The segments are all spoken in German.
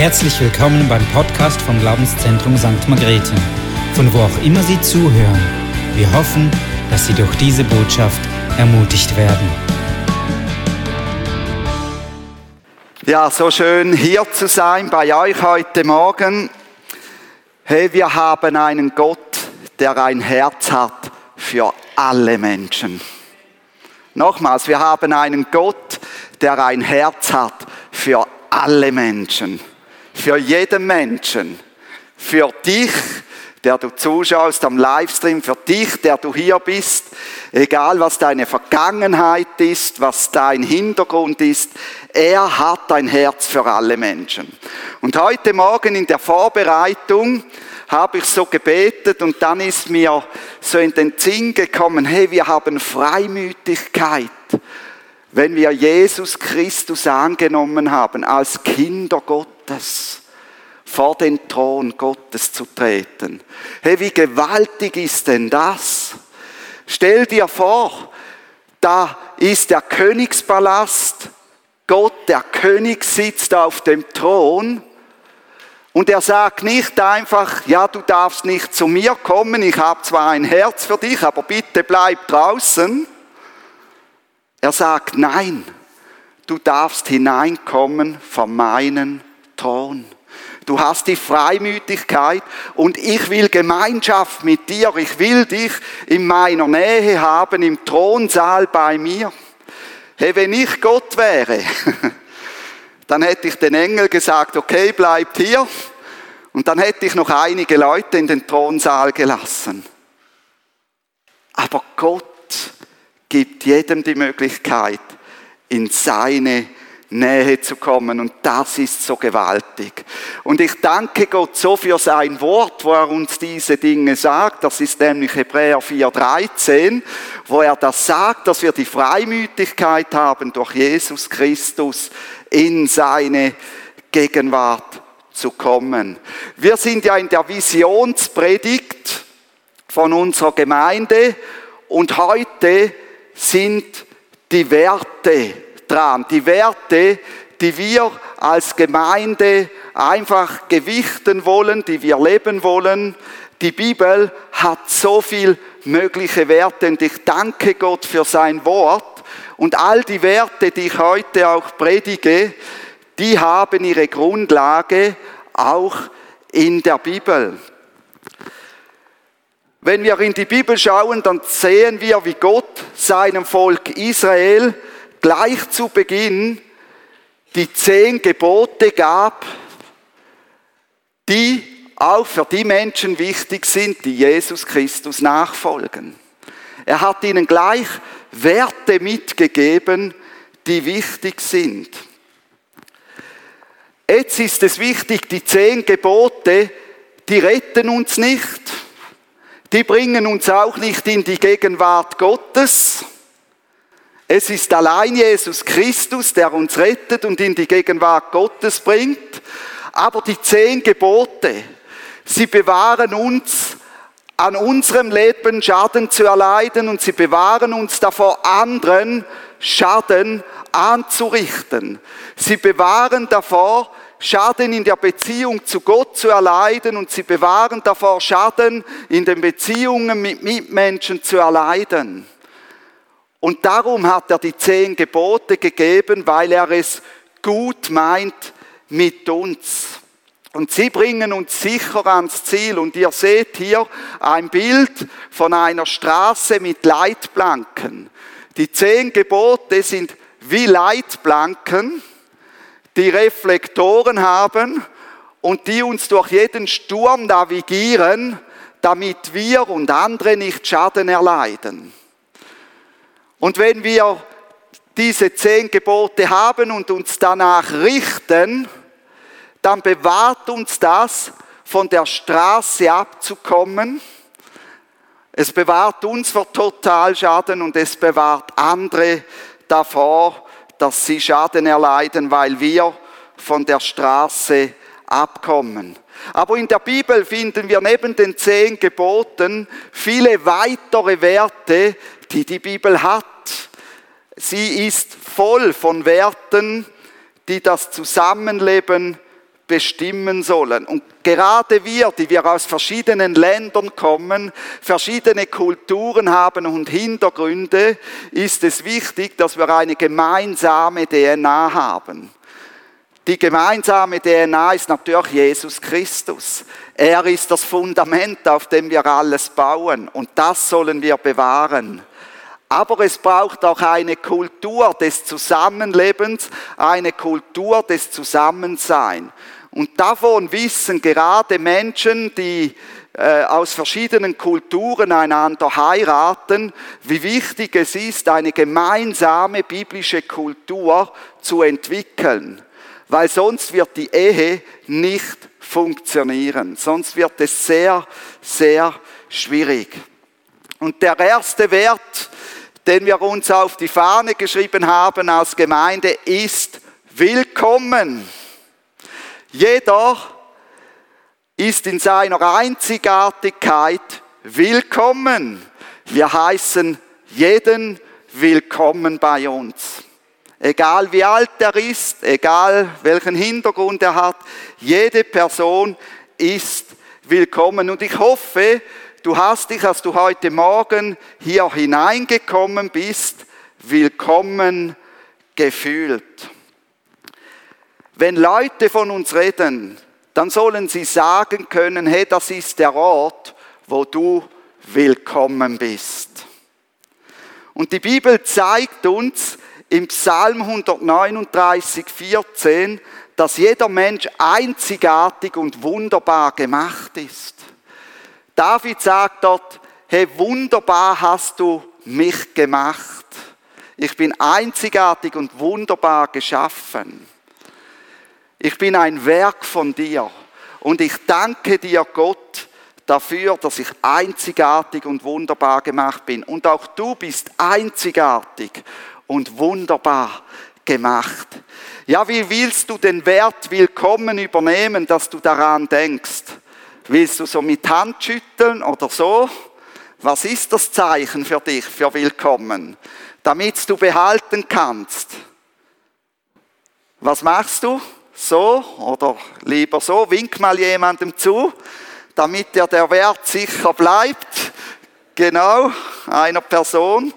Herzlich willkommen beim Podcast vom Glaubenszentrum St. Margrethe, von wo auch immer Sie zuhören. Wir hoffen, dass Sie durch diese Botschaft ermutigt werden. Ja, so schön hier zu sein bei euch heute Morgen. Hey, wir haben einen Gott, der ein Herz hat für alle Menschen. Nochmals, wir haben einen Gott, der ein Herz hat für alle Menschen für jeden Menschen, für dich, der du zuschaust am Livestream, für dich, der du hier bist, egal was deine Vergangenheit ist, was dein Hintergrund ist, er hat ein Herz für alle Menschen. Und heute Morgen in der Vorbereitung habe ich so gebetet und dann ist mir so in den Sinn gekommen, hey, wir haben Freimütigkeit, wenn wir Jesus Christus angenommen haben als Kinder Gottes. Gottes, vor den Thron Gottes zu treten. Hey, wie gewaltig ist denn das? Stell dir vor, da ist der Königspalast, Gott, der König sitzt auf dem Thron und er sagt nicht einfach, ja, du darfst nicht zu mir kommen, ich habe zwar ein Herz für dich, aber bitte bleib draußen. Er sagt, nein, du darfst hineinkommen von Thron. Du hast die Freimütigkeit und ich will Gemeinschaft mit dir. Ich will dich in meiner Nähe haben, im Thronsaal bei mir. Hey, wenn ich Gott wäre, dann hätte ich den Engel gesagt, okay, bleibt hier. Und dann hätte ich noch einige Leute in den Thronsaal gelassen. Aber Gott gibt jedem die Möglichkeit, in seine Nähe zu kommen. Und das ist so gewaltig. Und ich danke Gott so für sein Wort, wo er uns diese Dinge sagt. Das ist nämlich Hebräer 4.13, wo er das sagt, dass wir die Freimütigkeit haben, durch Jesus Christus in seine Gegenwart zu kommen. Wir sind ja in der Visionspredigt von unserer Gemeinde und heute sind die Werte dran. Die Werte, die wir als Gemeinde einfach gewichten wollen, die wir leben wollen. Die Bibel hat so viel mögliche Werte und ich danke Gott für sein Wort. Und all die Werte, die ich heute auch predige, die haben ihre Grundlage auch in der Bibel. Wenn wir in die Bibel schauen, dann sehen wir, wie Gott seinem Volk Israel gleich zu Beginn die zehn Gebote gab, die auch für die Menschen wichtig sind, die Jesus Christus nachfolgen. Er hat ihnen gleich Werte mitgegeben, die wichtig sind. Jetzt ist es wichtig, die zehn Gebote, die retten uns nicht, die bringen uns auch nicht in die Gegenwart Gottes, es ist allein Jesus Christus, der uns rettet und in die Gegenwart Gottes bringt. Aber die zehn Gebote, sie bewahren uns an unserem Leben Schaden zu erleiden und sie bewahren uns davor, anderen Schaden anzurichten. Sie bewahren davor, Schaden in der Beziehung zu Gott zu erleiden und sie bewahren davor, Schaden in den Beziehungen mit Mitmenschen zu erleiden. Und darum hat er die zehn Gebote gegeben, weil er es gut meint mit uns. Und sie bringen uns sicher ans Ziel. Und ihr seht hier ein Bild von einer Straße mit Leitplanken. Die zehn Gebote sind wie Leitplanken, die Reflektoren haben und die uns durch jeden Sturm navigieren, damit wir und andere nicht Schaden erleiden. Und wenn wir diese zehn Gebote haben und uns danach richten, dann bewahrt uns das, von der Straße abzukommen. Es bewahrt uns vor Totalschaden und es bewahrt andere davor, dass sie Schaden erleiden, weil wir von der Straße abkommen. Aber in der Bibel finden wir neben den zehn Geboten viele weitere Werte, die die Bibel hat. Sie ist voll von Werten, die das Zusammenleben bestimmen sollen. Und gerade wir, die wir aus verschiedenen Ländern kommen, verschiedene Kulturen haben und Hintergründe, ist es wichtig, dass wir eine gemeinsame DNA haben. Die gemeinsame DNA ist natürlich Jesus Christus. Er ist das Fundament, auf dem wir alles bauen und das sollen wir bewahren. Aber es braucht auch eine Kultur des Zusammenlebens, eine Kultur des Zusammenseins. Und davon wissen gerade Menschen, die äh, aus verschiedenen Kulturen einander heiraten, wie wichtig es ist, eine gemeinsame biblische Kultur zu entwickeln. Weil sonst wird die Ehe nicht funktionieren. Sonst wird es sehr, sehr schwierig. Und der erste Wert, den wir uns auf die Fahne geschrieben haben als Gemeinde, ist Willkommen. Jeder ist in seiner Einzigartigkeit willkommen. Wir heißen jeden willkommen bei uns. Egal wie alt er ist, egal welchen Hintergrund er hat, jede Person ist willkommen. Und ich hoffe, du hast dich, als du heute Morgen hier hineingekommen bist, willkommen gefühlt. Wenn Leute von uns reden, dann sollen sie sagen können, hey, das ist der Ort, wo du willkommen bist. Und die Bibel zeigt uns im Psalm 139, 14, dass jeder Mensch einzigartig und wunderbar gemacht ist. David sagt dort, hey, wunderbar hast du mich gemacht. Ich bin einzigartig und wunderbar geschaffen. Ich bin ein Werk von dir. Und ich danke dir, Gott, dafür, dass ich einzigartig und wunderbar gemacht bin. Und auch du bist einzigartig und wunderbar gemacht. Ja, wie willst du den Wert Willkommen übernehmen, dass du daran denkst? Willst du so mit Hand schütteln oder so? Was ist das Zeichen für dich, für Willkommen? Damit du behalten kannst. Was machst du? so oder lieber so, wink mal jemandem zu, damit der, der Wert sicher bleibt. Genau, einer Person.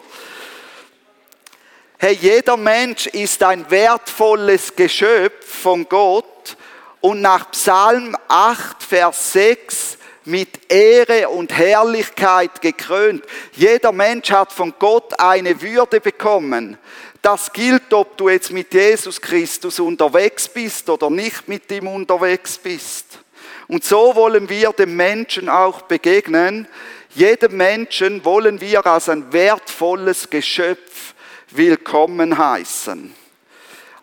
Hey, jeder Mensch ist ein wertvolles Geschöpf von Gott und nach Psalm 8, Vers 6 mit Ehre und Herrlichkeit gekrönt. Jeder Mensch hat von Gott eine Würde bekommen. Das gilt, ob du jetzt mit Jesus Christus unterwegs bist oder nicht mit ihm unterwegs bist. Und so wollen wir dem Menschen auch begegnen. Jedem Menschen wollen wir als ein wertvolles Geschöpf willkommen heißen.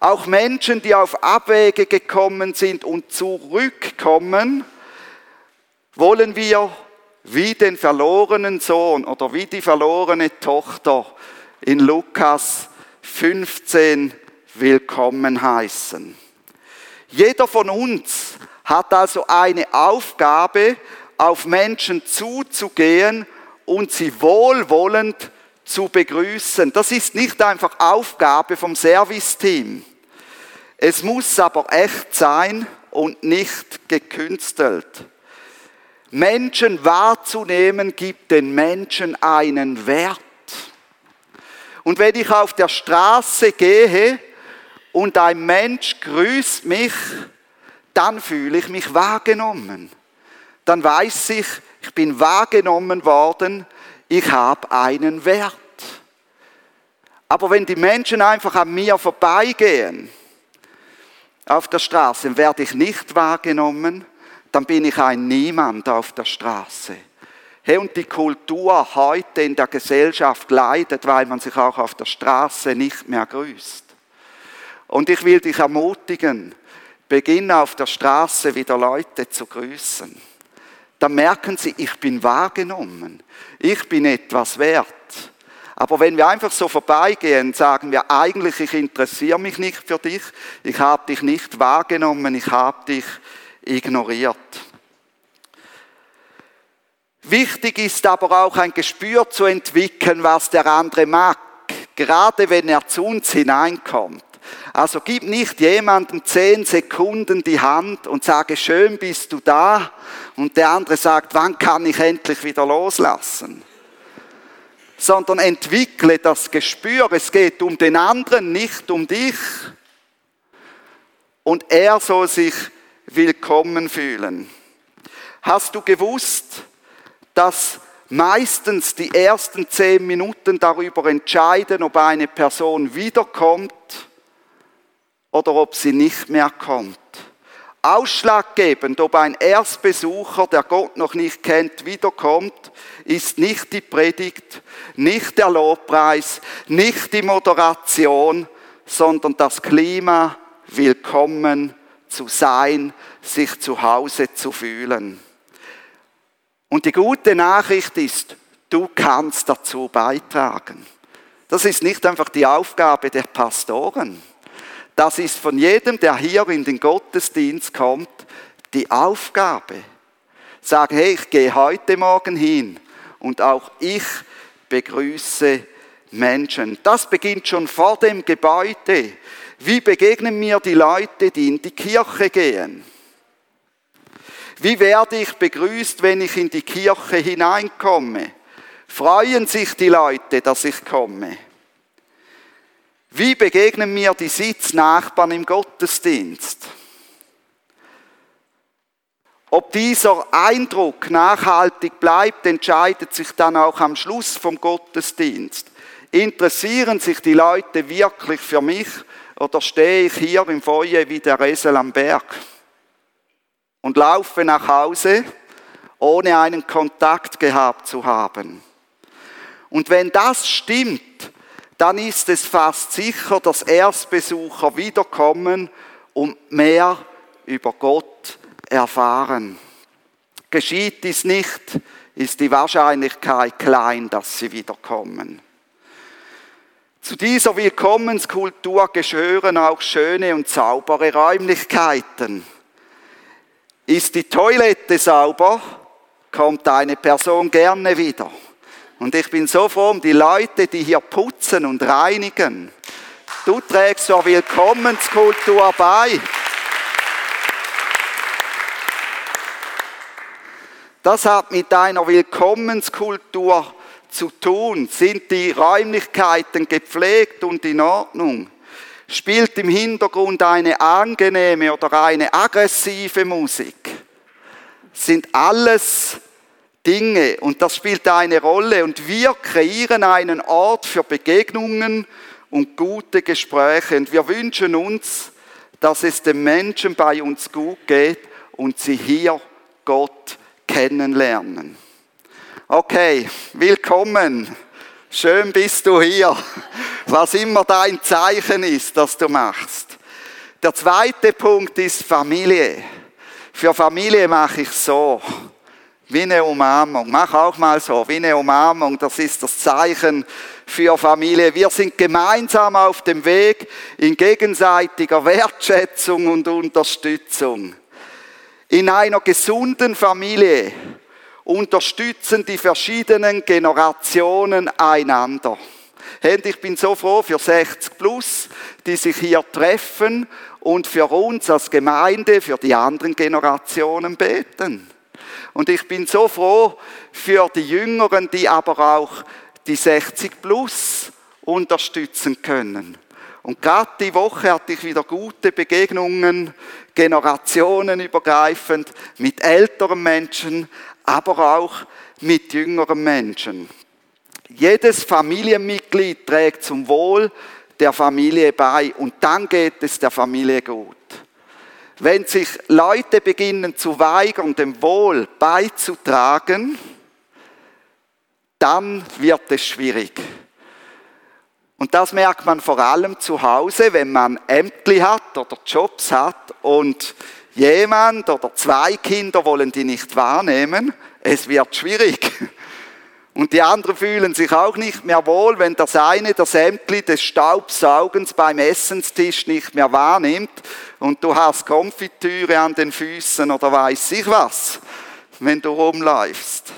Auch Menschen, die auf Abwege gekommen sind und zurückkommen, wollen wir wie den verlorenen Sohn oder wie die verlorene Tochter in Lukas 15 willkommen heißen. Jeder von uns hat also eine Aufgabe, auf Menschen zuzugehen und sie wohlwollend zu begrüßen. Das ist nicht einfach Aufgabe vom Serviceteam. Es muss aber echt sein und nicht gekünstelt. Menschen wahrzunehmen gibt den Menschen einen Wert. Und wenn ich auf der Straße gehe und ein Mensch grüßt mich, dann fühle ich mich wahrgenommen. Dann weiß ich, ich bin wahrgenommen worden, ich habe einen Wert. Aber wenn die Menschen einfach an mir vorbeigehen, auf der Straße, werde ich nicht wahrgenommen, dann bin ich ein Niemand auf der Straße. Hey, und die Kultur heute in der Gesellschaft leidet, weil man sich auch auf der Straße nicht mehr grüßt. Und ich will dich ermutigen, beginne auf der Straße wieder Leute zu grüßen. Dann merken sie, ich bin wahrgenommen, ich bin etwas wert. Aber wenn wir einfach so vorbeigehen, sagen wir eigentlich, ich interessiere mich nicht für dich, ich habe dich nicht wahrgenommen, ich habe dich ignoriert. Wichtig ist aber auch ein Gespür zu entwickeln, was der andere mag, gerade wenn er zu uns hineinkommt. Also gib nicht jemandem zehn Sekunden die Hand und sage, schön bist du da. Und der andere sagt, wann kann ich endlich wieder loslassen? Sondern entwickle das Gespür, es geht um den anderen, nicht um dich. Und er soll sich willkommen fühlen. Hast du gewusst, dass meistens die ersten zehn Minuten darüber entscheiden, ob eine Person wiederkommt oder ob sie nicht mehr kommt. Ausschlaggebend, ob ein Erstbesucher, der Gott noch nicht kennt, wiederkommt, ist nicht die Predigt, nicht der Lobpreis, nicht die Moderation, sondern das Klima, willkommen zu sein, sich zu Hause zu fühlen. Und die gute Nachricht ist, du kannst dazu beitragen. Das ist nicht einfach die Aufgabe der Pastoren. Das ist von jedem, der hier in den Gottesdienst kommt, die Aufgabe. Sag, hey, ich gehe heute Morgen hin und auch ich begrüße Menschen. Das beginnt schon vor dem Gebäude. Wie begegnen mir die Leute, die in die Kirche gehen? Wie werde ich begrüßt, wenn ich in die Kirche hineinkomme? Freuen sich die Leute, dass ich komme? Wie begegnen mir die Sitznachbarn im Gottesdienst? Ob dieser Eindruck nachhaltig bleibt, entscheidet sich dann auch am Schluss vom Gottesdienst. Interessieren sich die Leute wirklich für mich oder stehe ich hier im Feuer wie der Esel am Berg? und laufe nach Hause, ohne einen Kontakt gehabt zu haben. Und wenn das stimmt, dann ist es fast sicher, dass Erstbesucher wiederkommen und mehr über Gott erfahren. Geschieht dies nicht, ist die Wahrscheinlichkeit klein, dass sie wiederkommen. Zu dieser Willkommenskultur gehören auch schöne und saubere Räumlichkeiten. Ist die Toilette sauber, kommt eine Person gerne wieder. Und ich bin so froh um die Leute, die hier putzen und reinigen. Du trägst zur Willkommenskultur bei. Das hat mit deiner Willkommenskultur zu tun. Sind die Räumlichkeiten gepflegt und in Ordnung? spielt im Hintergrund eine angenehme oder eine aggressive Musik. Sind alles Dinge und das spielt eine Rolle und wir kreieren einen Ort für Begegnungen und gute Gespräche und wir wünschen uns, dass es den Menschen bei uns gut geht und sie hier Gott kennenlernen. Okay, willkommen. Schön bist du hier. Was immer dein Zeichen ist, das du machst. Der zweite Punkt ist Familie. Für Familie mache ich so. Wie eine Umarmung. Mach auch mal so. Wie eine Umarmung. Das ist das Zeichen für Familie. Wir sind gemeinsam auf dem Weg in gegenseitiger Wertschätzung und Unterstützung. In einer gesunden Familie unterstützen die verschiedenen Generationen einander. Und ich bin so froh für 60 plus, die sich hier treffen und für uns als Gemeinde, für die anderen Generationen beten. Und ich bin so froh für die Jüngeren, die aber auch die 60 plus unterstützen können. Und gerade die Woche hatte ich wieder gute Begegnungen, generationenübergreifend, mit älteren Menschen, aber auch mit jüngeren Menschen. Jedes Familienmitglied trägt zum Wohl der Familie bei und dann geht es der Familie gut. Wenn sich Leute beginnen zu weigern, dem Wohl beizutragen, dann wird es schwierig. Und das merkt man vor allem zu Hause, wenn man Ämtli hat oder Jobs hat und jemand oder zwei Kinder wollen die nicht wahrnehmen. Es wird schwierig. Und die anderen fühlen sich auch nicht mehr wohl, wenn das eine das Ämtli des Staubsaugens beim Essenstisch nicht mehr wahrnimmt und du hast Konfitüre an den Füßen oder weiß ich was, wenn du rumläufst.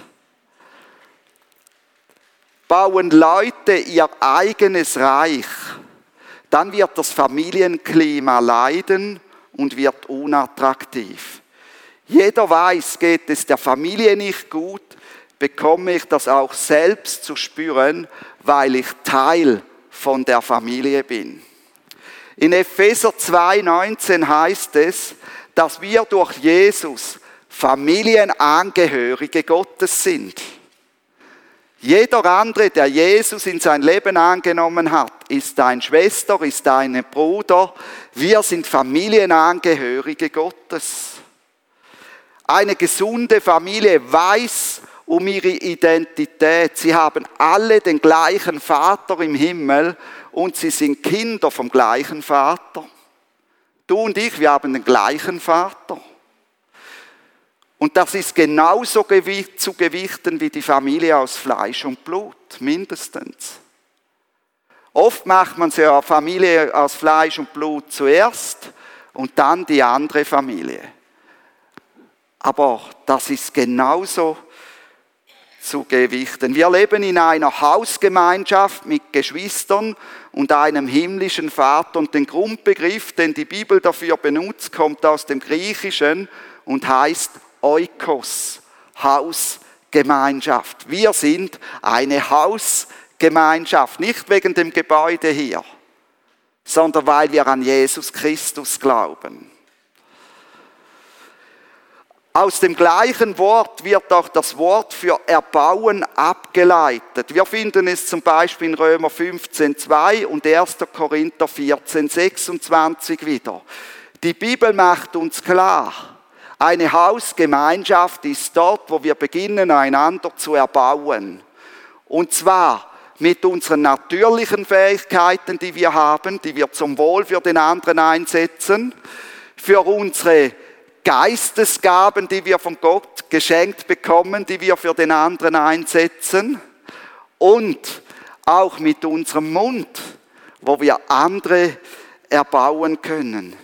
Bauen Leute ihr eigenes Reich, dann wird das Familienklima leiden und wird unattraktiv. Jeder weiß, geht es der Familie nicht gut, bekomme ich das auch selbst zu spüren, weil ich Teil von der Familie bin. In Epheser 2,19 heißt es, dass wir durch Jesus Familienangehörige Gottes sind. Jeder andere, der Jesus in sein Leben angenommen hat, ist dein Schwester, ist dein Bruder. Wir sind Familienangehörige Gottes. Eine gesunde Familie weiß um ihre Identität. Sie haben alle den gleichen Vater im Himmel und sie sind Kinder vom gleichen Vater. Du und ich, wir haben den gleichen Vater. Und das ist genauso zu gewichten wie die Familie aus Fleisch und Blut, mindestens. Oft macht man eine Familie aus Fleisch und Blut zuerst und dann die andere Familie. Aber das ist genauso zu gewichten. Wir leben in einer Hausgemeinschaft mit Geschwistern und einem himmlischen Vater und den Grundbegriff, den die Bibel dafür benutzt, kommt aus dem Griechischen und heißt Oikos, Hausgemeinschaft. Wir sind eine Hausgemeinschaft, nicht wegen dem Gebäude hier, sondern weil wir an Jesus Christus glauben. Aus dem gleichen Wort wird auch das Wort für Erbauen abgeleitet. Wir finden es zum Beispiel in Römer 15,2 und 1. Korinther 14,26 wieder. Die Bibel macht uns klar, eine Hausgemeinschaft ist dort, wo wir beginnen, einander zu erbauen. Und zwar mit unseren natürlichen Fähigkeiten, die wir haben, die wir zum Wohl für den anderen einsetzen, für unsere Geistesgaben, die wir von Gott geschenkt bekommen, die wir für den anderen einsetzen und auch mit unserem Mund, wo wir andere erbauen können.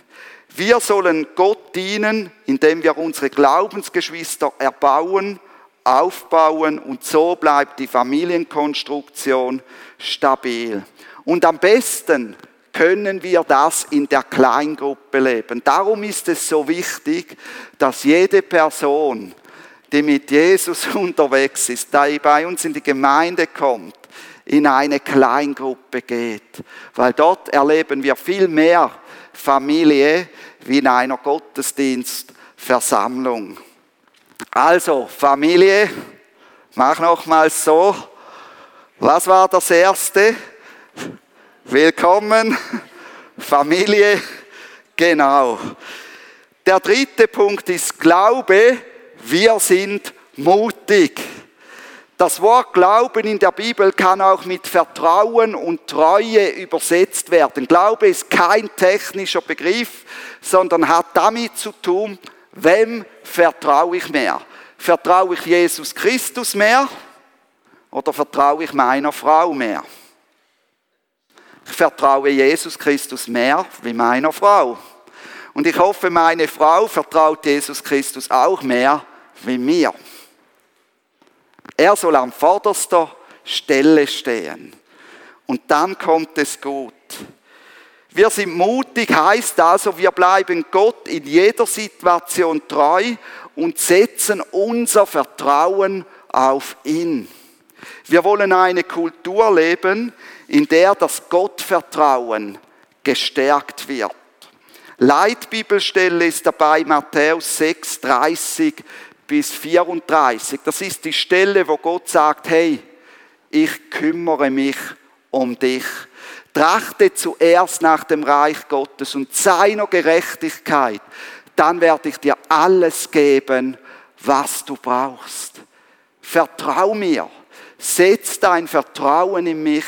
Wir sollen Gott dienen, indem wir unsere Glaubensgeschwister erbauen, aufbauen und so bleibt die Familienkonstruktion stabil. Und am besten können wir das in der Kleingruppe leben. Darum ist es so wichtig, dass jede Person, die mit Jesus unterwegs ist, da bei uns in die Gemeinde kommt, in eine Kleingruppe geht. Weil dort erleben wir viel mehr Familie, wie in einer Gottesdienstversammlung. Also, Familie, mach nochmals so. Was war das erste? Willkommen, Familie, genau. Der dritte Punkt ist Glaube, wir sind mutig. Das Wort Glauben in der Bibel kann auch mit Vertrauen und Treue übersetzt werden. Glaube ist kein technischer Begriff, sondern hat damit zu tun, wem vertraue ich mehr? Vertraue ich Jesus Christus mehr oder vertraue ich meiner Frau mehr? Ich vertraue Jesus Christus mehr wie meiner Frau. Und ich hoffe, meine Frau vertraut Jesus Christus auch mehr wie mir. Er soll an vorderster Stelle stehen. Und dann kommt es gut. Wir sind mutig, heißt also, wir bleiben Gott in jeder Situation treu und setzen unser Vertrauen auf ihn. Wir wollen eine Kultur leben, in der das Gottvertrauen gestärkt wird. Leitbibelstelle ist dabei Matthäus 6, 30 bis 34. Das ist die Stelle, wo Gott sagt, hey, ich kümmere mich um dich. Trachte zuerst nach dem Reich Gottes und seiner Gerechtigkeit. Dann werde ich dir alles geben, was du brauchst. Vertrau mir. Setz dein Vertrauen in mich.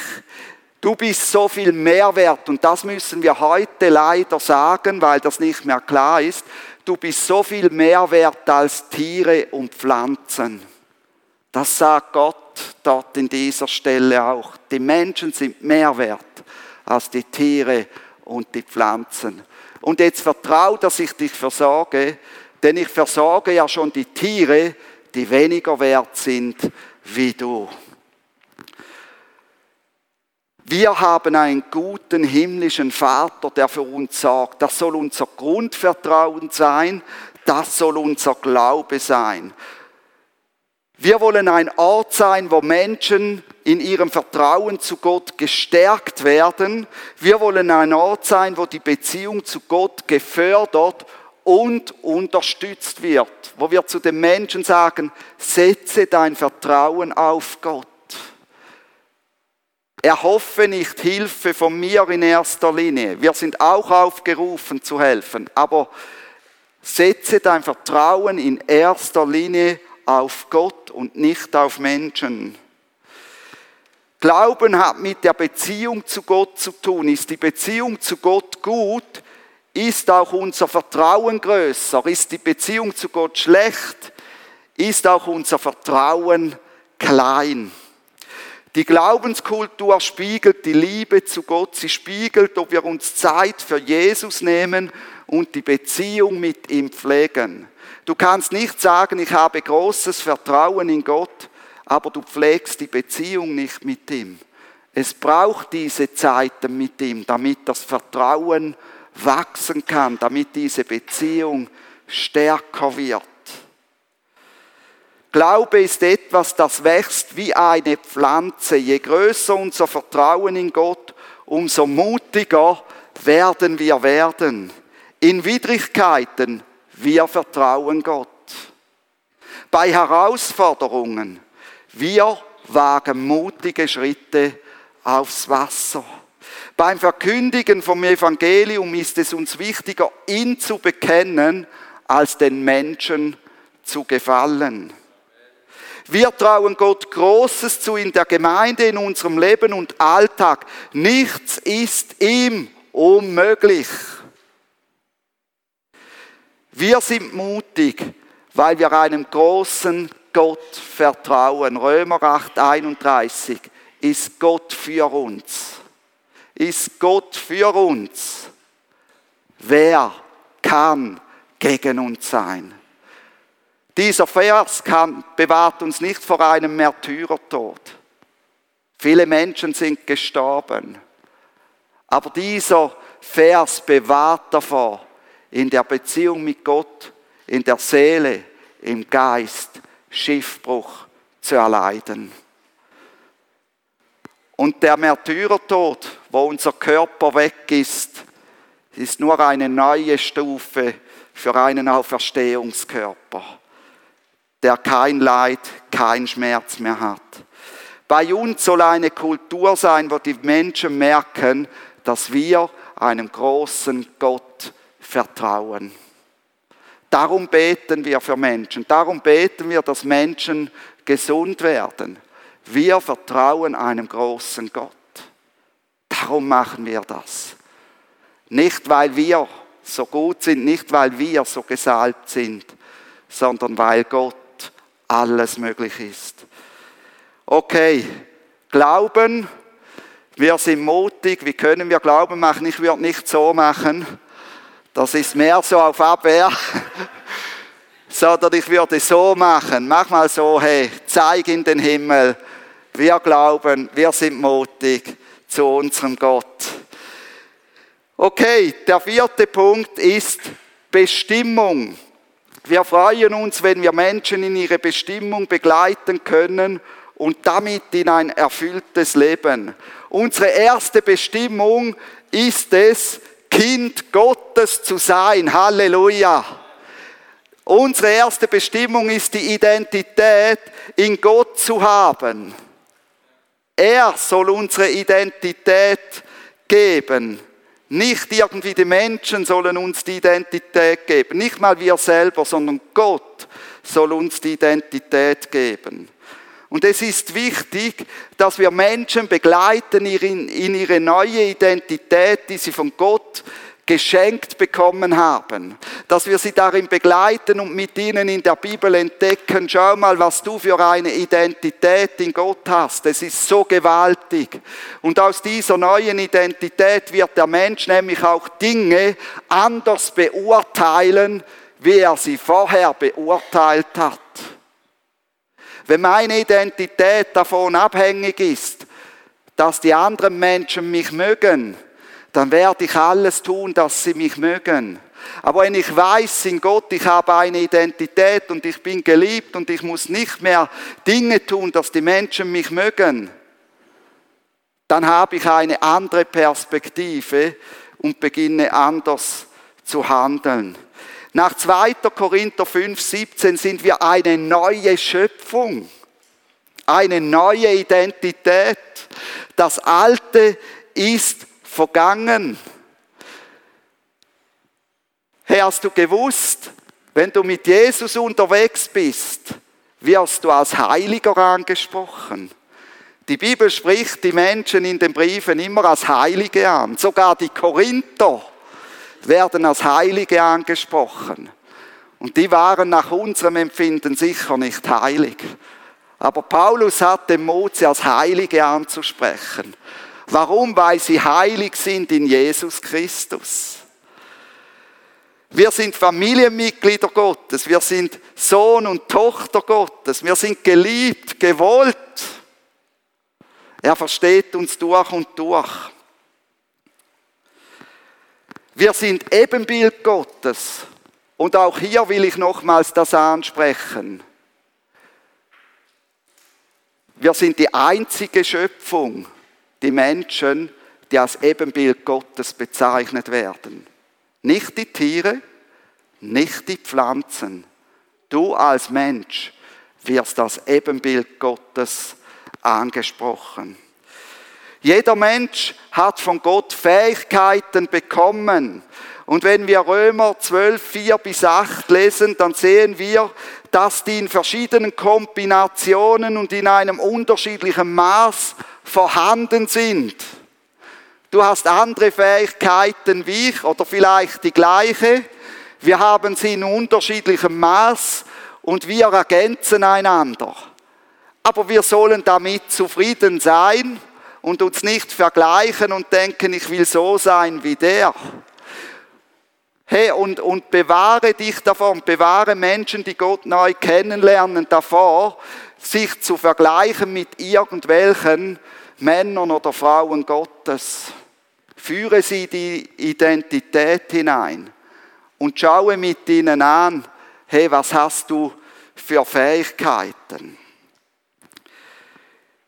Du bist so viel mehr wert und das müssen wir heute leider sagen, weil das nicht mehr klar ist du bist so viel mehr wert als Tiere und Pflanzen. Das sagt Gott dort in dieser Stelle auch. Die Menschen sind mehr wert als die Tiere und die Pflanzen. Und jetzt vertrau, dass ich dich versorge, denn ich versorge ja schon die Tiere, die weniger wert sind wie du. Wir haben einen guten himmlischen Vater, der für uns sorgt. Das soll unser Grundvertrauen sein, das soll unser Glaube sein. Wir wollen ein Ort sein, wo Menschen in ihrem Vertrauen zu Gott gestärkt werden. Wir wollen ein Ort sein, wo die Beziehung zu Gott gefördert und unterstützt wird, wo wir zu den Menschen sagen, setze dein Vertrauen auf Gott. Erhoffe nicht Hilfe von mir in erster Linie. Wir sind auch aufgerufen zu helfen, aber setze dein Vertrauen in erster Linie auf Gott und nicht auf Menschen. Glauben hat mit der Beziehung zu Gott zu tun. Ist die Beziehung zu Gott gut, ist auch unser Vertrauen größer. Ist die Beziehung zu Gott schlecht, ist auch unser Vertrauen klein. Die Glaubenskultur spiegelt die Liebe zu Gott. Sie spiegelt, ob wir uns Zeit für Jesus nehmen und die Beziehung mit ihm pflegen. Du kannst nicht sagen, ich habe großes Vertrauen in Gott, aber du pflegst die Beziehung nicht mit ihm. Es braucht diese Zeiten mit ihm, damit das Vertrauen wachsen kann, damit diese Beziehung stärker wird. Glaube ist etwas, das wächst wie eine Pflanze. Je größer unser Vertrauen in Gott, umso mutiger werden wir werden. In Widrigkeiten wir vertrauen Gott. Bei Herausforderungen, wir wagen mutige Schritte aufs Wasser. Beim Verkündigen vom Evangelium ist es uns wichtiger, ihn zu bekennen, als den Menschen zu gefallen. Wir trauen Gott Großes zu in der Gemeinde, in unserem Leben und Alltag. Nichts ist ihm unmöglich. Wir sind mutig, weil wir einem großen Gott vertrauen. Römer 8, 31 ist Gott für uns. Ist Gott für uns. Wer kann gegen uns sein? Dieser Vers kann, bewahrt uns nicht vor einem Märtyrertod. Viele Menschen sind gestorben. Aber dieser Vers bewahrt davor, in der Beziehung mit Gott, in der Seele, im Geist Schiffbruch zu erleiden. Und der Märtyrertod, wo unser Körper weg ist, ist nur eine neue Stufe für einen Auferstehungskörper, der kein Leid, kein Schmerz mehr hat. Bei uns soll eine Kultur sein, wo die Menschen merken, dass wir einem großen Gott vertrauen. Darum beten wir für Menschen. Darum beten wir, dass Menschen gesund werden. Wir vertrauen einem großen Gott. Darum machen wir das. Nicht, weil wir so gut sind, nicht, weil wir so gesalbt sind, sondern weil Gott alles möglich ist. Okay, Glauben, wir sind mutig, wie können wir Glauben machen? Ich würde nicht so machen, das ist mehr so auf Abwehr. Sondern ich würde so machen. Mach mal so, hey, zeig in den Himmel. Wir glauben, wir sind mutig zu unserem Gott. Okay, der vierte Punkt ist Bestimmung. Wir freuen uns, wenn wir Menschen in ihre Bestimmung begleiten können und damit in ein erfülltes Leben. Unsere erste Bestimmung ist es, Kind Gottes zu sein. Halleluja. Unsere erste Bestimmung ist die Identität in Gott zu haben. Er soll unsere Identität geben. Nicht irgendwie die Menschen sollen uns die Identität geben. Nicht mal wir selber, sondern Gott soll uns die Identität geben. Und es ist wichtig, dass wir Menschen begleiten in ihre neue Identität, die sie von Gott geschenkt bekommen haben. Dass wir sie darin begleiten und mit ihnen in der Bibel entdecken, schau mal, was du für eine Identität in Gott hast. Es ist so gewaltig. Und aus dieser neuen Identität wird der Mensch nämlich auch Dinge anders beurteilen, wie er sie vorher beurteilt hat. Wenn meine Identität davon abhängig ist, dass die anderen Menschen mich mögen, dann werde ich alles tun, dass sie mich mögen. Aber wenn ich weiß in Gott, ich habe eine Identität und ich bin geliebt und ich muss nicht mehr Dinge tun, dass die Menschen mich mögen, dann habe ich eine andere Perspektive und beginne anders zu handeln. Nach 2. Korinther 5, 17 sind wir eine neue Schöpfung, eine neue Identität. Das Alte ist vergangen. Hey, hast du gewusst, wenn du mit Jesus unterwegs bist, wirst du als Heiliger angesprochen. Die Bibel spricht die Menschen in den Briefen immer als Heilige an. Sogar die Korinther werden als Heilige angesprochen. Und die waren nach unserem Empfinden sicher nicht heilig. Aber Paulus hat den Mut, sie als Heilige anzusprechen. Warum? Weil sie heilig sind in Jesus Christus. Wir sind Familienmitglieder Gottes, wir sind Sohn und Tochter Gottes, wir sind geliebt, gewollt. Er versteht uns durch und durch. Wir sind Ebenbild Gottes. Und auch hier will ich nochmals das ansprechen. Wir sind die einzige Schöpfung, die Menschen, die als Ebenbild Gottes bezeichnet werden. Nicht die Tiere, nicht die Pflanzen. Du als Mensch wirst als Ebenbild Gottes angesprochen. Jeder Mensch hat von Gott Fähigkeiten bekommen. Und wenn wir Römer 12, 4 bis 8 lesen, dann sehen wir, dass die in verschiedenen Kombinationen und in einem unterschiedlichen Maß vorhanden sind. Du hast andere Fähigkeiten wie ich oder vielleicht die gleiche. Wir haben sie in unterschiedlichem Maß und wir ergänzen einander. Aber wir sollen damit zufrieden sein und uns nicht vergleichen und denken, ich will so sein wie der. Hey, und, und bewahre dich davor und bewahre Menschen, die Gott neu kennenlernen, davor, sich zu vergleichen mit irgendwelchen Männern oder Frauen Gottes. Führe sie die Identität hinein und schaue mit ihnen an, hey, was hast du für Fähigkeiten?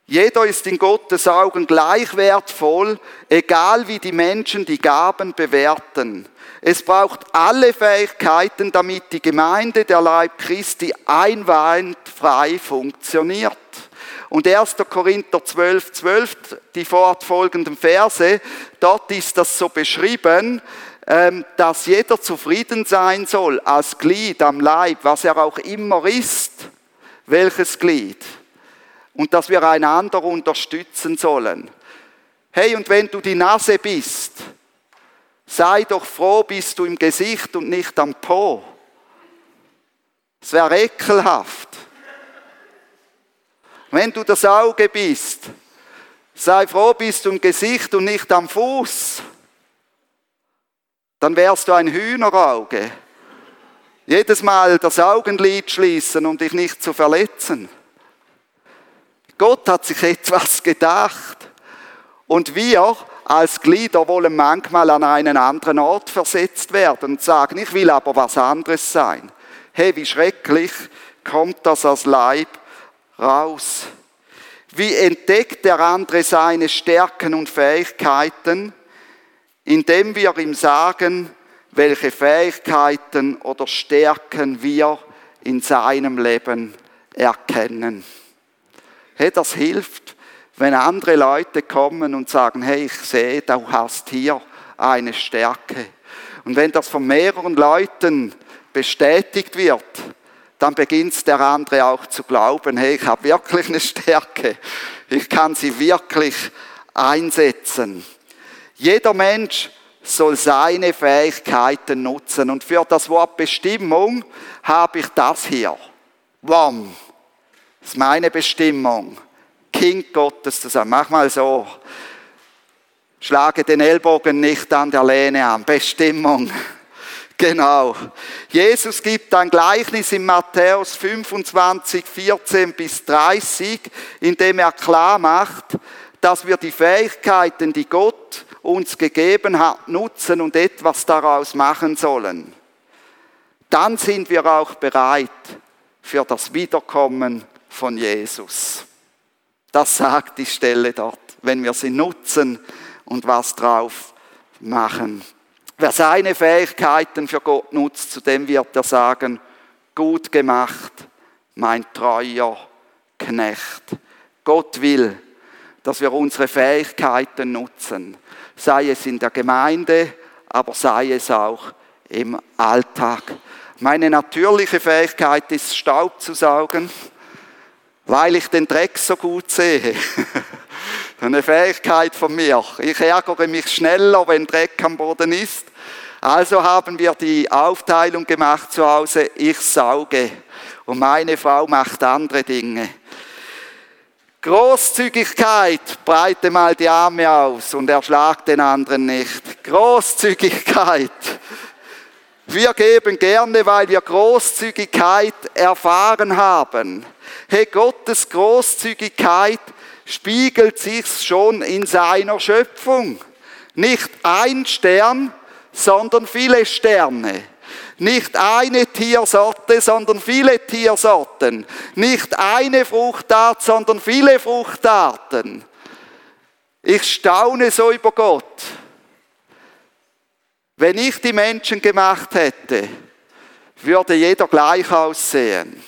Jeder ist in Gottes Augen gleich wertvoll, egal wie die Menschen die Gaben bewerten. Es braucht alle Fähigkeiten, damit die Gemeinde der Leib Christi einwandfrei funktioniert. Und 1. Korinther 12, 12, die fortfolgenden Verse, dort ist das so beschrieben, ähm, dass jeder zufrieden sein soll als Glied am Leib, was er auch immer ist, welches Glied und dass wir einander unterstützen sollen. Hey, und wenn du die Nase bist, sei doch froh, bist du im Gesicht und nicht am Po. Es wäre ekelhaft. Wenn du das Auge bist, sei froh, bist du im Gesicht und nicht am Fuß. Dann wärst du ein Hühnerauge. Jedes Mal das Augenlid schließen, um dich nicht zu verletzen. Gott hat sich etwas gedacht. Und wir als Glieder wollen manchmal an einen anderen Ort versetzt werden und sagen, ich will aber was anderes sein. Hey, wie schrecklich kommt das als Leib raus. Wie entdeckt der andere seine Stärken und Fähigkeiten? Indem wir ihm sagen, welche Fähigkeiten oder Stärken wir in seinem Leben erkennen. Hey, das hilft, wenn andere Leute kommen und sagen, hey, ich sehe, du hast hier eine Stärke. Und wenn das von mehreren Leuten bestätigt wird, dann beginnt der andere auch zu glauben, hey, ich habe wirklich eine Stärke. Ich kann sie wirklich einsetzen. Jeder Mensch soll seine Fähigkeiten nutzen. Und für das Wort Bestimmung habe ich das hier. Wam. Das ist meine Bestimmung. Kind Gottes zu sein. Mach mal so. Schlage den Ellbogen nicht an der Lehne an. Bestimmung. Genau. Jesus gibt ein Gleichnis in Matthäus 25, 14 bis 30, in dem er klar macht, dass wir die Fähigkeiten, die Gott uns gegeben hat, nutzen und etwas daraus machen sollen. Dann sind wir auch bereit für das Wiederkommen von Jesus. Das sagt die Stelle dort, wenn wir sie nutzen und was drauf machen. Wer seine Fähigkeiten für Gott nutzt, zu dem wird er sagen, gut gemacht, mein treuer Knecht. Gott will, dass wir unsere Fähigkeiten nutzen, sei es in der Gemeinde, aber sei es auch im Alltag. Meine natürliche Fähigkeit ist, Staub zu saugen, weil ich den Dreck so gut sehe. Eine Fähigkeit von mir. Ich ärgere mich schneller, wenn Dreck am Boden ist. Also haben wir die Aufteilung gemacht zu Hause, ich sauge und meine Frau macht andere Dinge. Großzügigkeit, breite mal die Arme aus und erschlag den anderen nicht. Großzügigkeit. Wir geben gerne, weil wir Großzügigkeit erfahren haben. Hey, Gottes Großzügigkeit spiegelt sich schon in seiner Schöpfung. Nicht ein Stern, sondern viele Sterne. Nicht eine Tiersorte, sondern viele Tiersorten. Nicht eine Fruchtart, sondern viele Fruchtarten. Ich staune so über Gott. Wenn ich die Menschen gemacht hätte, würde jeder gleich aussehen.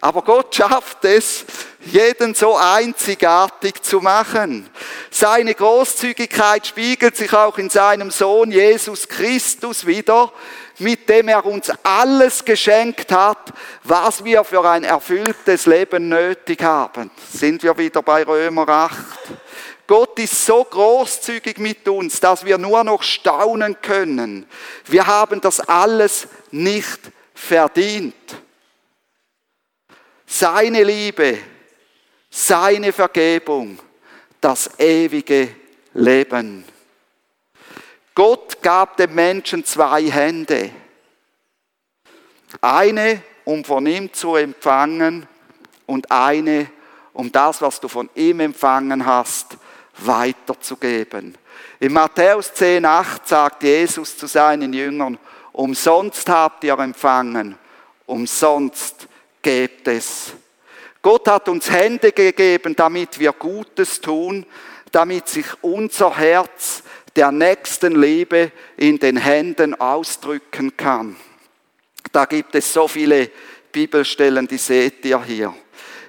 Aber Gott schafft es, jeden so einzigartig zu machen. Seine Großzügigkeit spiegelt sich auch in seinem Sohn Jesus Christus wieder, mit dem er uns alles geschenkt hat, was wir für ein erfülltes Leben nötig haben. Sind wir wieder bei Römer 8? Gott ist so großzügig mit uns, dass wir nur noch staunen können. Wir haben das alles nicht verdient. Seine Liebe, seine Vergebung, das ewige Leben. Gott gab dem Menschen zwei Hände. Eine, um von ihm zu empfangen und eine, um das, was du von ihm empfangen hast, weiterzugeben. In Matthäus 10,8 sagt Jesus zu seinen Jüngern, umsonst habt ihr empfangen, umsonst gebt es. Gott hat uns Hände gegeben, damit wir Gutes tun, damit sich unser Herz der nächsten Liebe in den Händen ausdrücken kann. Da gibt es so viele Bibelstellen, die seht ihr hier.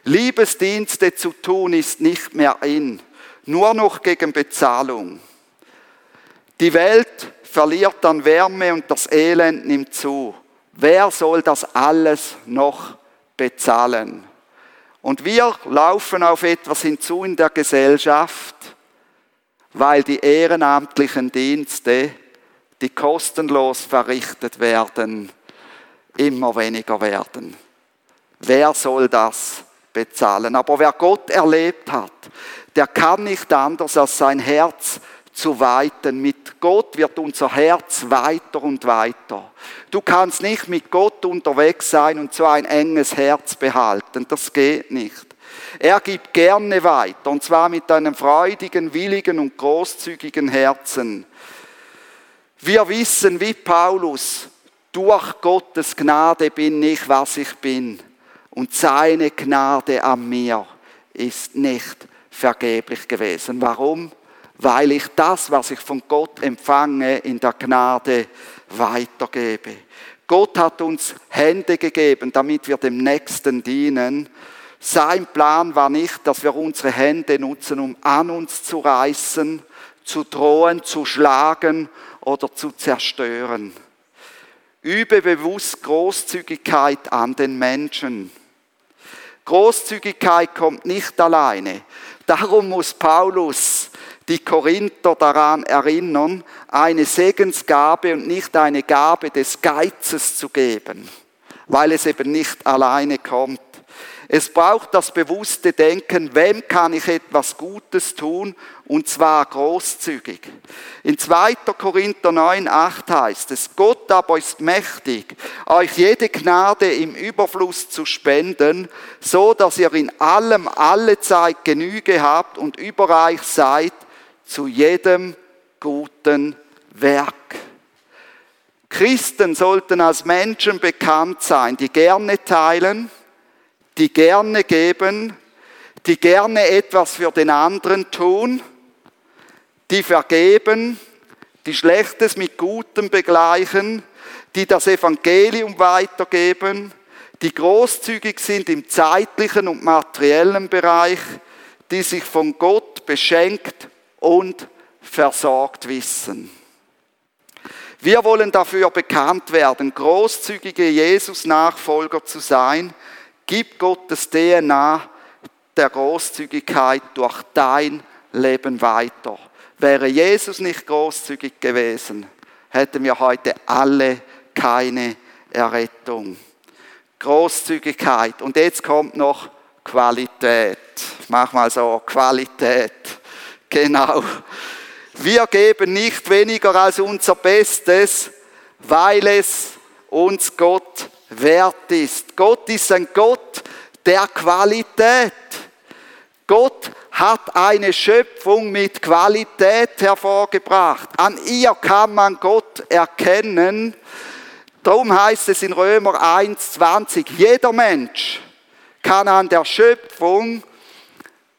Liebesdienste zu tun ist nicht mehr in, nur noch gegen Bezahlung. Die Welt verliert an Wärme und das Elend nimmt zu. Wer soll das alles noch bezahlen. Und wir laufen auf etwas hinzu in der Gesellschaft, weil die ehrenamtlichen Dienste, die kostenlos verrichtet werden, immer weniger werden. Wer soll das bezahlen? Aber wer Gott erlebt hat, der kann nicht anders als sein Herz zu weiten. Mit Gott wird unser Herz weiter und weiter. Du kannst nicht mit Gott unterwegs sein und so ein enges Herz behalten. Das geht nicht. Er gibt gerne weiter und zwar mit einem freudigen, willigen und großzügigen Herzen. Wir wissen wie Paulus, durch Gottes Gnade bin ich, was ich bin. Und seine Gnade an mir ist nicht vergeblich gewesen. Warum? Weil ich das, was ich von Gott empfange, in der Gnade weitergebe. Gott hat uns Hände gegeben, damit wir dem Nächsten dienen. Sein Plan war nicht, dass wir unsere Hände nutzen, um an uns zu reißen, zu drohen, zu schlagen oder zu zerstören. Übe bewusst Großzügigkeit an den Menschen. Großzügigkeit kommt nicht alleine. Darum muss Paulus die Korinther daran erinnern, eine Segensgabe und nicht eine Gabe des Geizes zu geben, weil es eben nicht alleine kommt. Es braucht das bewusste Denken, wem kann ich etwas Gutes tun, und zwar großzügig. In 2. Korinther 9, 8 heißt es, Gott aber ist mächtig, euch jede Gnade im Überfluss zu spenden, so dass ihr in allem alle Zeit Genüge habt und überreich seid zu jedem guten Werk. Christen sollten als Menschen bekannt sein, die gerne teilen, die gerne geben, die gerne etwas für den anderen tun, die vergeben, die Schlechtes mit Gutem begleichen, die das Evangelium weitergeben, die großzügig sind im zeitlichen und materiellen Bereich, die sich von Gott beschenkt und versorgt wissen. Wir wollen dafür bekannt werden, großzügige Jesus-Nachfolger zu sein, Gib Gottes DNA der Großzügigkeit durch dein Leben weiter. Wäre Jesus nicht großzügig gewesen, hätten wir heute alle keine Errettung. Großzügigkeit. Und jetzt kommt noch Qualität. Mach mal so, Qualität. Genau. Wir geben nicht weniger als unser Bestes, weil es uns Gott wert ist. Gott ist ein Gott der Qualität. Gott hat eine Schöpfung mit Qualität hervorgebracht. An ihr kann man Gott erkennen. Darum heißt es in Römer 1,20, jeder Mensch kann an der Schöpfung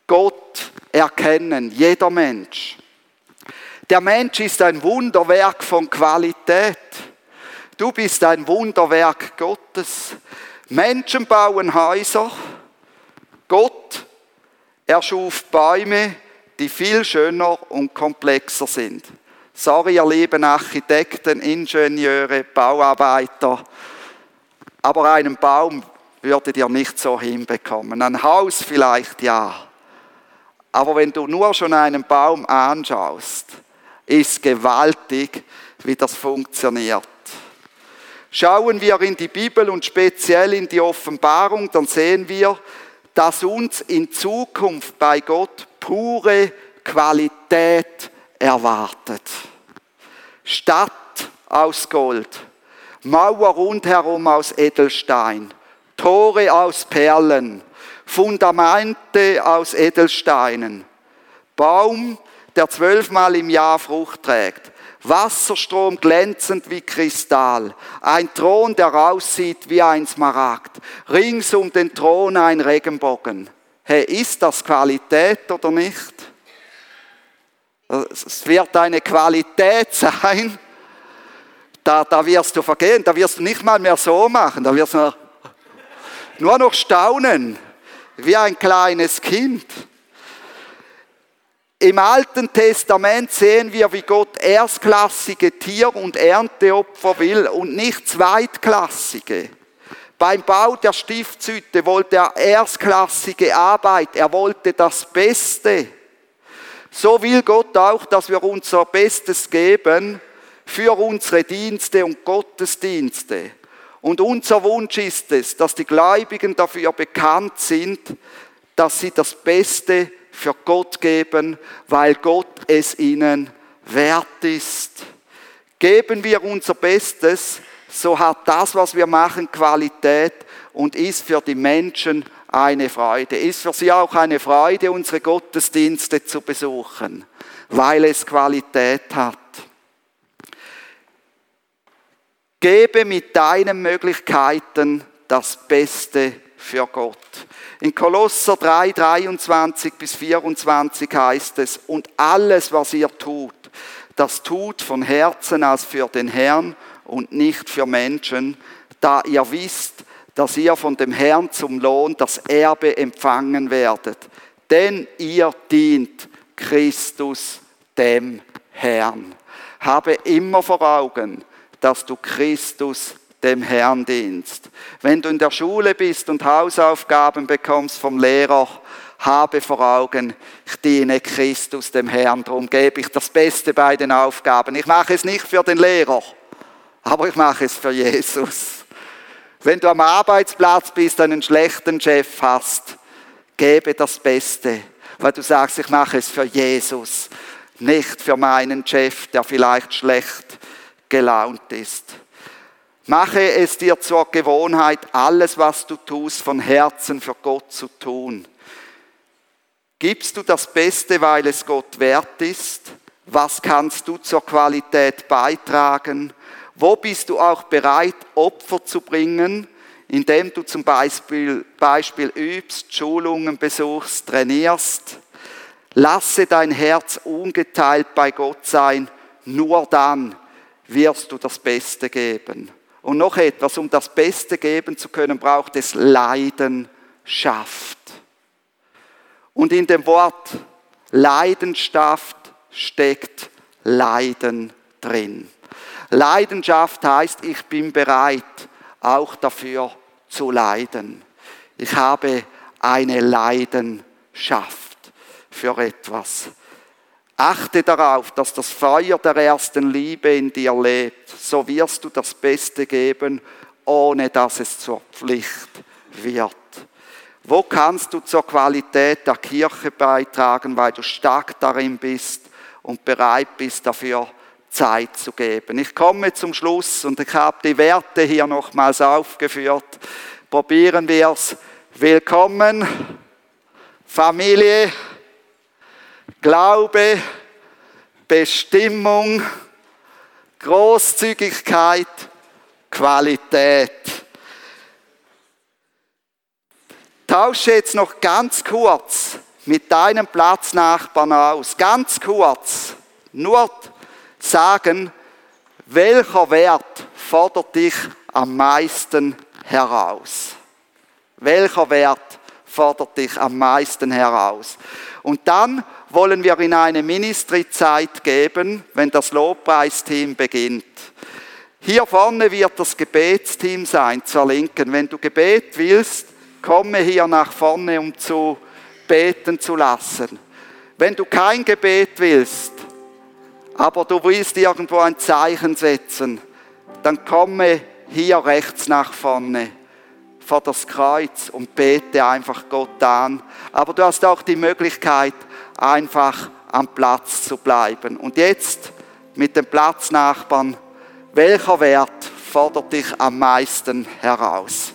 Gott erkennen. Jeder Mensch. Der Mensch ist ein Wunderwerk von Qualität. Du bist ein Wunderwerk Gottes. Menschen bauen Häuser. Gott erschuf Bäume, die viel schöner und komplexer sind. Sorry, ihr lieben Architekten, Ingenieure, Bauarbeiter. Aber einen Baum würdet ihr nicht so hinbekommen. Ein Haus vielleicht ja. Aber wenn du nur schon einen Baum anschaust, ist gewaltig, wie das funktioniert. Schauen wir in die Bibel und speziell in die Offenbarung, dann sehen wir, dass uns in Zukunft bei Gott pure Qualität erwartet. Stadt aus Gold, Mauer rundherum aus Edelstein, Tore aus Perlen, Fundamente aus Edelsteinen, Baum, der zwölfmal im Jahr Frucht trägt, Wasserstrom glänzend wie Kristall, ein Thron, der aussieht wie ein Smaragd, rings um den Thron ein Regenbogen. Hey, ist das Qualität oder nicht? Es wird eine Qualität sein, da, da wirst du vergehen, da wirst du nicht mal mehr so machen, da wirst du nur noch staunen, wie ein kleines Kind. Im Alten Testament sehen wir, wie Gott erstklassige Tier- und Ernteopfer will und nicht zweitklassige. Beim Bau der Stiftshütte wollte er erstklassige Arbeit, er wollte das Beste. So will Gott auch, dass wir unser Bestes geben für unsere Dienste und Gottesdienste. Und unser Wunsch ist es, dass die Gläubigen dafür bekannt sind, dass sie das Beste für Gott geben, weil Gott es ihnen wert ist. Geben wir unser Bestes, so hat das, was wir machen, Qualität und ist für die Menschen eine Freude. Ist für sie auch eine Freude, unsere Gottesdienste zu besuchen, weil es Qualität hat. Gebe mit deinen Möglichkeiten das Beste für Gott. In Kolosser 3, 23 bis 24 heißt es, und alles, was ihr tut, das tut von Herzen aus für den Herrn und nicht für Menschen, da ihr wisst, dass ihr von dem Herrn zum Lohn das Erbe empfangen werdet. Denn ihr dient Christus dem Herrn. Habe immer vor Augen, dass du Christus dem Herrn dienst. Wenn du in der Schule bist und Hausaufgaben bekommst vom Lehrer, habe vor Augen, ich diene Christus dem Herrn, darum gebe ich das Beste bei den Aufgaben. Ich mache es nicht für den Lehrer, aber ich mache es für Jesus. Wenn du am Arbeitsplatz bist, einen schlechten Chef hast, gebe das Beste, weil du sagst, ich mache es für Jesus, nicht für meinen Chef, der vielleicht schlecht gelaunt ist. Mache es dir zur Gewohnheit, alles, was du tust, von Herzen für Gott zu tun. Gibst du das Beste, weil es Gott wert ist? Was kannst du zur Qualität beitragen? Wo bist du auch bereit, Opfer zu bringen, indem du zum Beispiel, Beispiel übst, Schulungen besuchst, trainierst? Lasse dein Herz ungeteilt bei Gott sein, nur dann wirst du das Beste geben. Und noch etwas, um das Beste geben zu können, braucht es Leidenschaft. Und in dem Wort Leidenschaft steckt Leiden drin. Leidenschaft heißt, ich bin bereit, auch dafür zu leiden. Ich habe eine Leidenschaft für etwas. Achte darauf, dass das Feuer der ersten Liebe in dir lebt. So wirst du das Beste geben, ohne dass es zur Pflicht wird. Wo kannst du zur Qualität der Kirche beitragen, weil du stark darin bist und bereit bist dafür Zeit zu geben? Ich komme zum Schluss und ich habe die Werte hier nochmals aufgeführt. Probieren wir es. Willkommen, Familie, Glaube, Bestimmung, Großzügigkeit, Qualität. Tausche jetzt noch ganz kurz mit deinem Platznachbarn aus. Ganz kurz. Nur sagen, welcher Wert fordert dich am meisten heraus? Welcher Wert fordert dich am meisten heraus? Und dann wollen wir in eine Ministry-Zeit geben, wenn das Lobpreisteam beginnt. Hier vorne wird das Gebetsteam sein, zur Linken. Wenn du Gebet willst, komme hier nach vorne, um zu beten zu lassen. Wenn du kein Gebet willst, aber du willst irgendwo ein Zeichen setzen, dann komme hier rechts nach vorne vor das Kreuz und bete einfach Gott an. Aber du hast auch die Möglichkeit, einfach am Platz zu bleiben. Und jetzt mit dem Platznachbarn, welcher Wert fordert dich am meisten heraus?